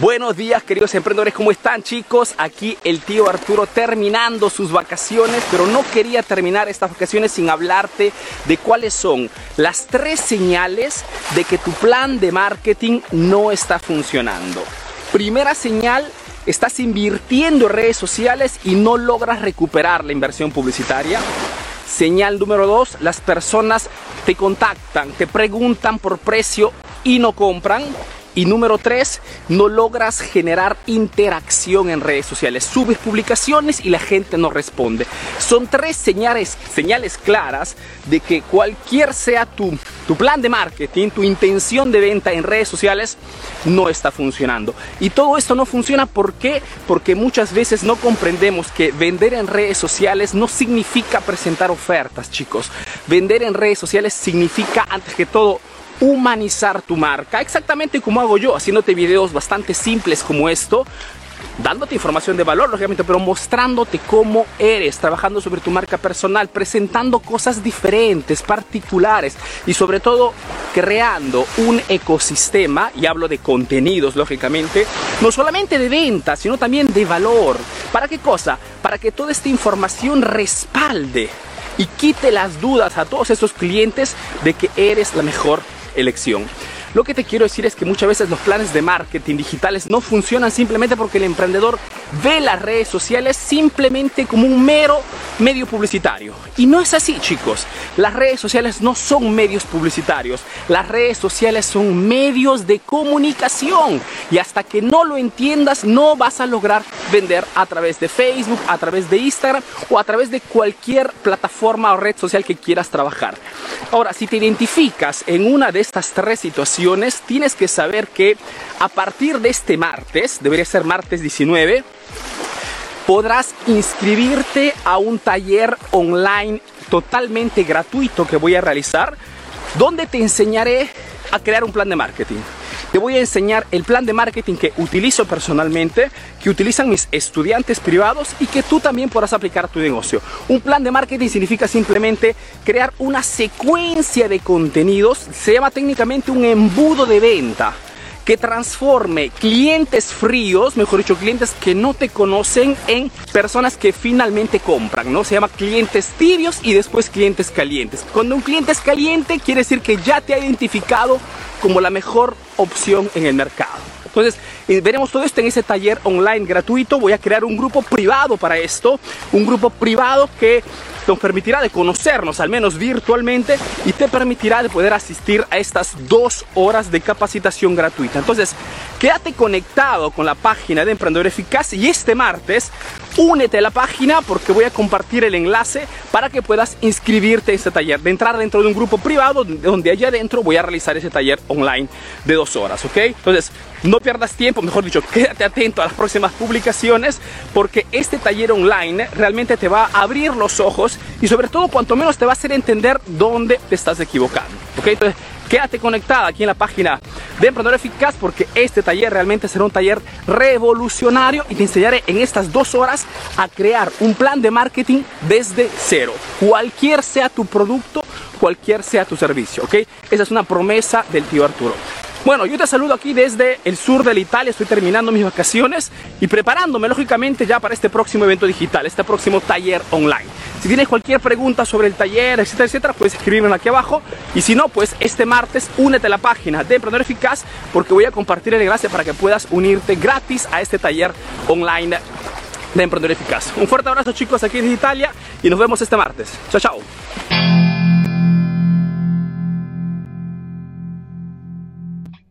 Buenos días queridos emprendedores, ¿cómo están chicos? Aquí el tío Arturo terminando sus vacaciones, pero no quería terminar estas vacaciones sin hablarte de cuáles son las tres señales de que tu plan de marketing no está funcionando. Primera señal, estás invirtiendo en redes sociales y no logras recuperar la inversión publicitaria. Señal número dos, las personas te contactan, te preguntan por precio y no compran. Y número tres, no logras generar interacción en redes sociales. Subes publicaciones y la gente no responde. Son tres señales, señales claras de que cualquier sea tu, tu plan de marketing, tu intención de venta en redes sociales, no está funcionando. Y todo esto no funciona ¿por qué? Porque muchas veces no comprendemos que vender en redes sociales no significa presentar ofertas, chicos. Vender en redes sociales significa, antes que todo, humanizar tu marca, exactamente como hago yo, haciéndote videos bastante simples como esto, dándote información de valor, lógicamente, pero mostrándote cómo eres, trabajando sobre tu marca personal, presentando cosas diferentes, particulares y sobre todo creando un ecosistema, y hablo de contenidos, lógicamente, no solamente de venta, sino también de valor. ¿Para qué cosa? Para que toda esta información respalde y quite las dudas a todos esos clientes de que eres la mejor elección. Lo que te quiero decir es que muchas veces los planes de marketing digitales no funcionan simplemente porque el emprendedor ve las redes sociales simplemente como un mero medio publicitario. Y no es así, chicos. Las redes sociales no son medios publicitarios. Las redes sociales son medios de comunicación. Y hasta que no lo entiendas, no vas a lograr vender a través de Facebook, a través de Instagram o a través de cualquier plataforma o red social que quieras trabajar. Ahora, si te identificas en una de estas tres situaciones, tienes que saber que a partir de este martes, debería ser martes 19, podrás inscribirte a un taller online totalmente gratuito que voy a realizar, donde te enseñaré a crear un plan de marketing. Te voy a enseñar el plan de marketing que utilizo personalmente, que utilizan mis estudiantes privados y que tú también podrás aplicar a tu negocio. Un plan de marketing significa simplemente crear una secuencia de contenidos, se llama técnicamente un embudo de venta que transforme clientes fríos, mejor dicho, clientes que no te conocen en personas que finalmente compran, ¿no? Se llama clientes tibios y después clientes calientes. Cuando un cliente es caliente quiere decir que ya te ha identificado como la mejor opción en el mercado. Entonces, eh, veremos todo esto en ese taller online gratuito. Voy a crear un grupo privado para esto, un grupo privado que nos permitirá de conocernos, al menos virtualmente, y te permitirá de poder asistir a estas dos horas de capacitación gratuita. Entonces, quédate conectado con la página de Emprendedor Eficaz y este martes únete a la página porque voy a compartir el enlace para que puedas inscribirte a este taller, de entrar dentro de un grupo privado donde allá adentro voy a realizar ese taller online de dos horas, ¿ok? Entonces, no pierdas tiempo, mejor dicho, quédate atento a las próximas publicaciones porque este taller online realmente te va a abrir los ojos y sobre todo cuanto menos te va a hacer entender dónde te estás equivocando, ¿ok? Entonces, quédate conectada aquí en la página de Emprendedor Eficaz porque este taller realmente será un taller revolucionario y te enseñaré en estas dos horas a crear un plan de marketing desde cero. Cualquier sea tu producto, cualquier sea tu servicio, ¿ok? Esa es una promesa del tío Arturo. Bueno, yo te saludo aquí desde el sur de la Italia, estoy terminando mis vacaciones y preparándome lógicamente ya para este próximo evento digital, este próximo taller online. Si tienes cualquier pregunta sobre el taller, etcétera, etcétera, puedes escribirme aquí abajo y si no, pues este martes únete a la página de Emprendedor Eficaz porque voy a compartir el enlace para que puedas unirte gratis a este taller online de Emprendedor Eficaz. Un fuerte abrazo chicos aquí desde Italia y nos vemos este martes. Chao, chao.